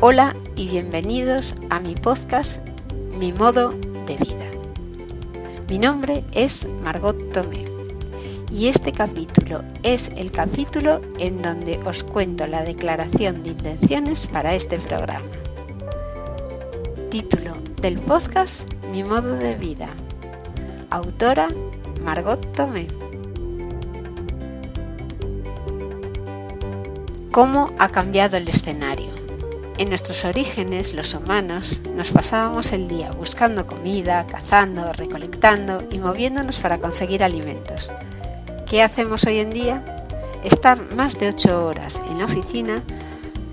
Hola y bienvenidos a mi podcast Mi modo de vida. Mi nombre es Margot Tomé y este capítulo es el capítulo en donde os cuento la declaración de intenciones para este programa. Título del podcast Mi modo de vida. Autora Margot Tomé. ¿Cómo ha cambiado el escenario? En nuestros orígenes, los humanos, nos pasábamos el día buscando comida, cazando, recolectando y moviéndonos para conseguir alimentos. ¿Qué hacemos hoy en día? Estar más de 8 horas en la oficina,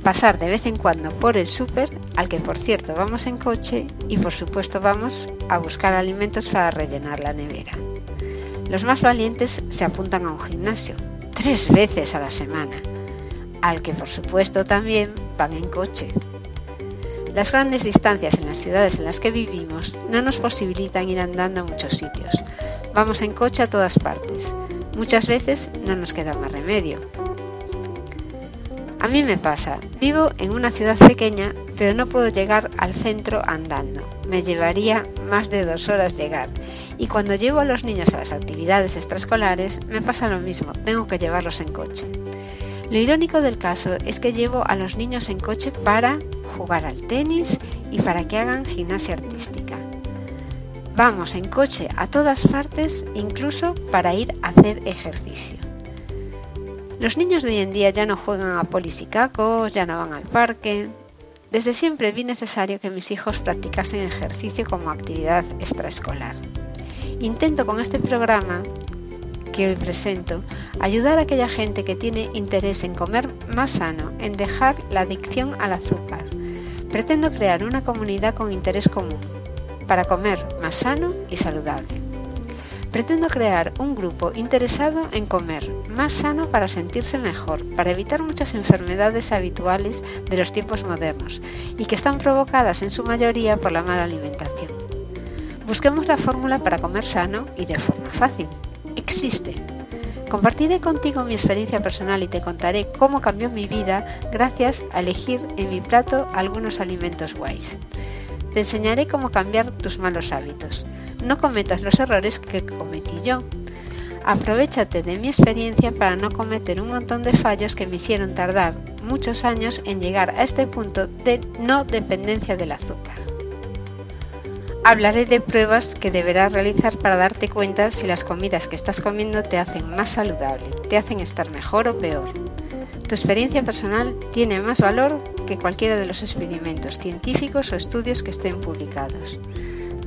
pasar de vez en cuando por el súper, al que por cierto vamos en coche, y por supuesto vamos a buscar alimentos para rellenar la nevera. Los más valientes se apuntan a un gimnasio, tres veces a la semana al que por supuesto también van en coche. Las grandes distancias en las ciudades en las que vivimos no nos posibilitan ir andando a muchos sitios. Vamos en coche a todas partes. Muchas veces no nos queda más remedio. A mí me pasa, vivo en una ciudad pequeña, pero no puedo llegar al centro andando. Me llevaría más de dos horas llegar. Y cuando llevo a los niños a las actividades extraescolares, me pasa lo mismo, tengo que llevarlos en coche. Lo irónico del caso es que llevo a los niños en coche para jugar al tenis y para que hagan gimnasia artística. Vamos en coche a todas partes, incluso para ir a hacer ejercicio. Los niños de hoy en día ya no juegan a polis y cacos, ya no van al parque. Desde siempre vi necesario que mis hijos practicasen ejercicio como actividad extraescolar. Intento con este programa que hoy presento, ayudar a aquella gente que tiene interés en comer más sano, en dejar la adicción al azúcar. Pretendo crear una comunidad con interés común, para comer más sano y saludable. Pretendo crear un grupo interesado en comer más sano para sentirse mejor, para evitar muchas enfermedades habituales de los tiempos modernos y que están provocadas en su mayoría por la mala alimentación. Busquemos la fórmula para comer sano y de forma fácil existe. Compartiré contigo mi experiencia personal y te contaré cómo cambió mi vida gracias a elegir en mi plato algunos alimentos guays. Te enseñaré cómo cambiar tus malos hábitos. No cometas los errores que cometí yo. Aprovechate de mi experiencia para no cometer un montón de fallos que me hicieron tardar muchos años en llegar a este punto de no dependencia del azúcar. Hablaré de pruebas que deberás realizar para darte cuenta si las comidas que estás comiendo te hacen más saludable, te hacen estar mejor o peor. Tu experiencia personal tiene más valor que cualquiera de los experimentos científicos o estudios que estén publicados.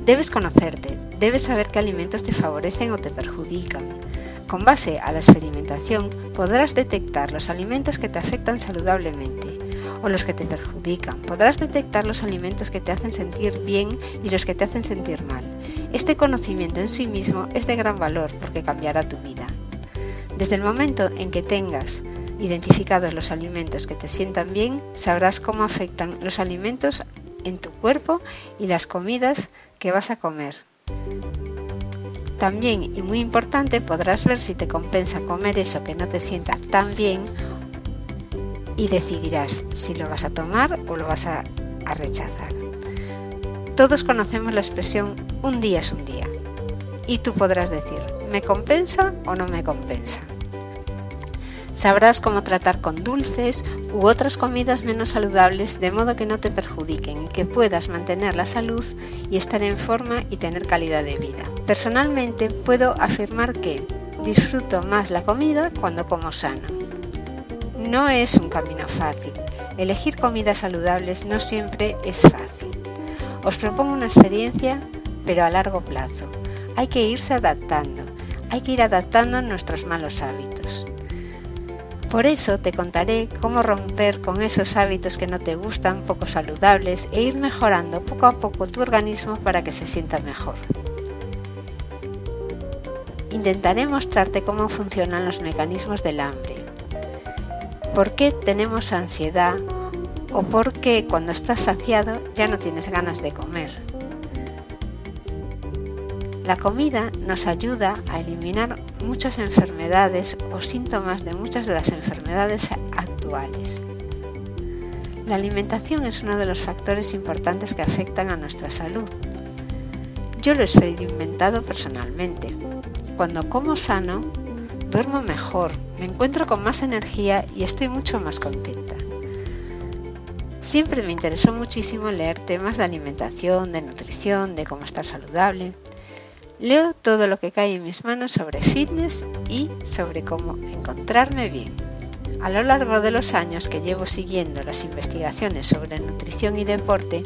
Debes conocerte, debes saber qué alimentos te favorecen o te perjudican. Con base a la experimentación podrás detectar los alimentos que te afectan saludablemente o los que te perjudican. Podrás detectar los alimentos que te hacen sentir bien y los que te hacen sentir mal. Este conocimiento en sí mismo es de gran valor porque cambiará tu vida. Desde el momento en que tengas identificados los alimentos que te sientan bien, sabrás cómo afectan los alimentos en tu cuerpo y las comidas que vas a comer. También, y muy importante, podrás ver si te compensa comer eso que no te sienta tan bien y decidirás si lo vas a tomar o lo vas a, rechazar. Todos conocemos la expresión un día es un día y tú podrás decir, ¿me compensa o no me compensa? Sabrás cómo tratar con dulces u otras comidas menos saludables de modo que no te perjudiquen y que puedas mantener la salud y estar en forma y tener calidad de vida. Personalmente puedo afirmar que disfruto más la comida cuando como sano. No es un camino fácil. Elegir comidas saludables no siempre es fácil. Os propongo una experiencia, pero a largo plazo. Hay que irse adaptando. Hay que ir adaptando nuestros malos hábitos. Por eso te contaré cómo romper con esos hábitos que no te gustan, poco saludables, e ir mejorando poco a poco tu organismo para que se sienta mejor. Intentaré mostrarte cómo funcionan los mecanismos del hambre, por qué tenemos ansiedad o por qué cuando estás saciado ya no tienes ganas de comer. La comida nos ayuda a eliminar muchas enfermedades o síntomas de muchas de las enfermedades actuales. La alimentación es uno de los factores importantes que afectan a nuestra salud. Yo lo he experimentado personalmente. Cuando como sano, duermo mejor, me encuentro con más energía y estoy mucho más contenta. Siempre me interesó muchísimo leer temas de alimentación, de nutrición, de cómo estar saludable. Leo todo lo que cae en mis manos sobre fitness y sobre cómo encontrarme bien. A lo largo de los años que llevo siguiendo las investigaciones sobre nutrición y deporte,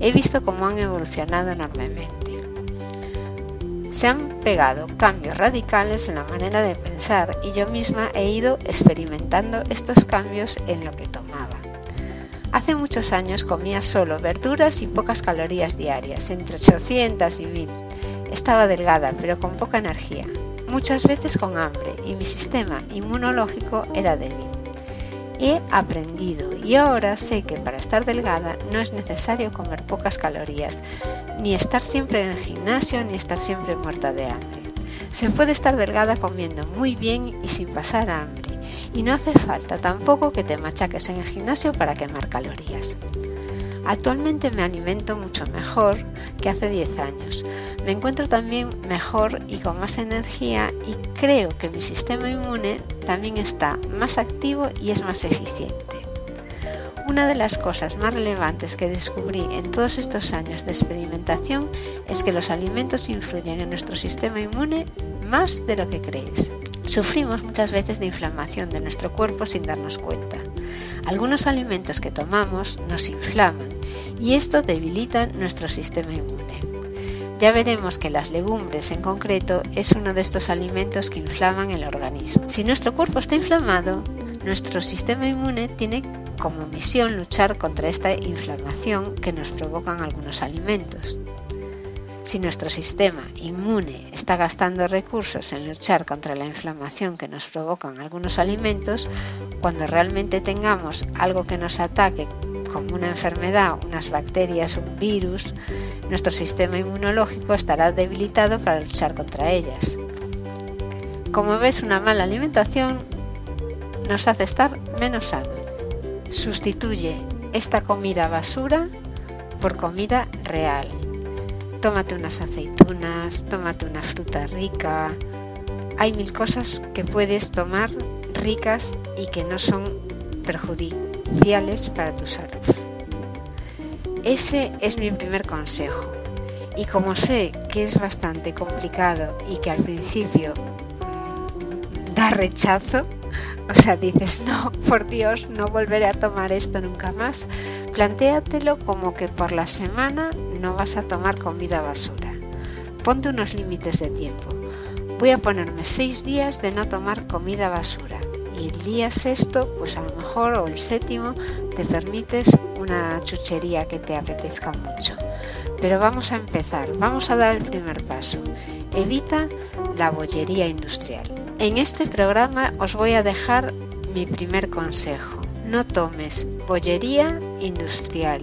he visto cómo han evolucionado enormemente. Se han pegado cambios radicales en la manera de pensar y yo misma he ido experimentando estos cambios en lo que tomaba. Hace muchos años comía solo verduras y pocas calorías diarias, entre 800 y 1000. Estaba delgada pero con poca energía muchas veces con hambre y mi sistema inmunológico era débil. He aprendido y ahora sé que para estar delgada no es necesario comer pocas calorías, ni estar siempre en el gimnasio, ni estar siempre muerta de hambre. Se puede estar delgada comiendo muy bien y sin pasar hambre, y no hace falta tampoco que te machaques en el gimnasio para quemar calorías. Actualmente me alimento mucho mejor que hace 10 años. Me encuentro también mejor y con más energía y creo que mi sistema inmune también está más activo y es más eficiente. Una de las cosas más relevantes que descubrí en todos estos años de experimentación es que los alimentos influyen en nuestro sistema inmune más de lo que crees. Sufrimos muchas veces de inflamación de nuestro cuerpo sin darnos cuenta. Algunos alimentos que tomamos nos inflaman y esto debilita nuestro sistema inmune. Ya veremos que las legumbres en concreto es uno de estos alimentos que inflaman el organismo. Si nuestro cuerpo está inflamado, nuestro sistema inmune tiene como misión luchar contra esta inflamación que nos provocan algunos alimentos. Si nuestro sistema inmune está gastando recursos en luchar contra la inflamación que nos provocan algunos alimentos, cuando realmente tengamos algo que nos ataque como una enfermedad, unas bacterias, un virus, nuestro sistema inmunológico estará debilitado para luchar contra ellas. Como ves, una mala alimentación nos hace estar menos sano. Sustituye esta comida basura por comida real tómate unas aceitunas, tómate una fruta rica. Hay mil cosas que puedes tomar ricas y que no son para tu salud. Ese es mi primer consejo. Y como sé que es bastante complicado y que al principio mm, da rechazo, o sea, dices, no, por Dios, no volveré a tomar esto nunca más. Plantéatelo como que por la semana no vas a tomar comida basura. Ponte unos límites de tiempo. Voy a ponerme seis días de no tomar comida basura. El día sexto, pues a lo mejor, o el séptimo, te permites una chuchería que te apetezca mucho. Pero vamos a empezar, vamos a dar el primer paso. Evita la bollería industrial. En este programa os voy a dejar mi primer consejo. No tomes bollería industrial.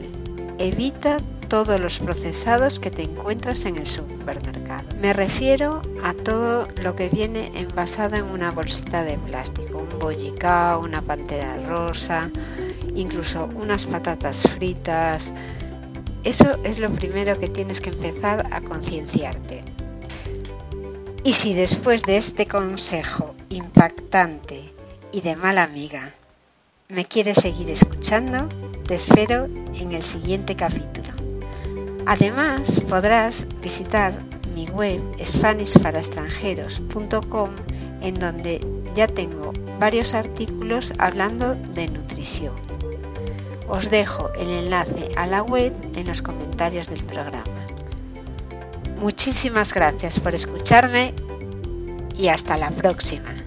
Evita todos los procesados que te encuentras en el supermercado. Me refiero a todo lo que viene envasado en una bolsita de plástico, un bollicao, una pantera rosa, incluso unas patatas fritas. Eso es lo primero que tienes que empezar a concienciarte. Y si después de este consejo impactante y de mala amiga me quieres seguir escuchando, te espero en el siguiente capítulo. Además, podrás visitar mi web spanishparaextranjeros.com en donde ya tengo varios artículos hablando de nutrición. Os dejo el enlace a la web en los comentarios del programa. Muchísimas gracias por escucharme y hasta la próxima.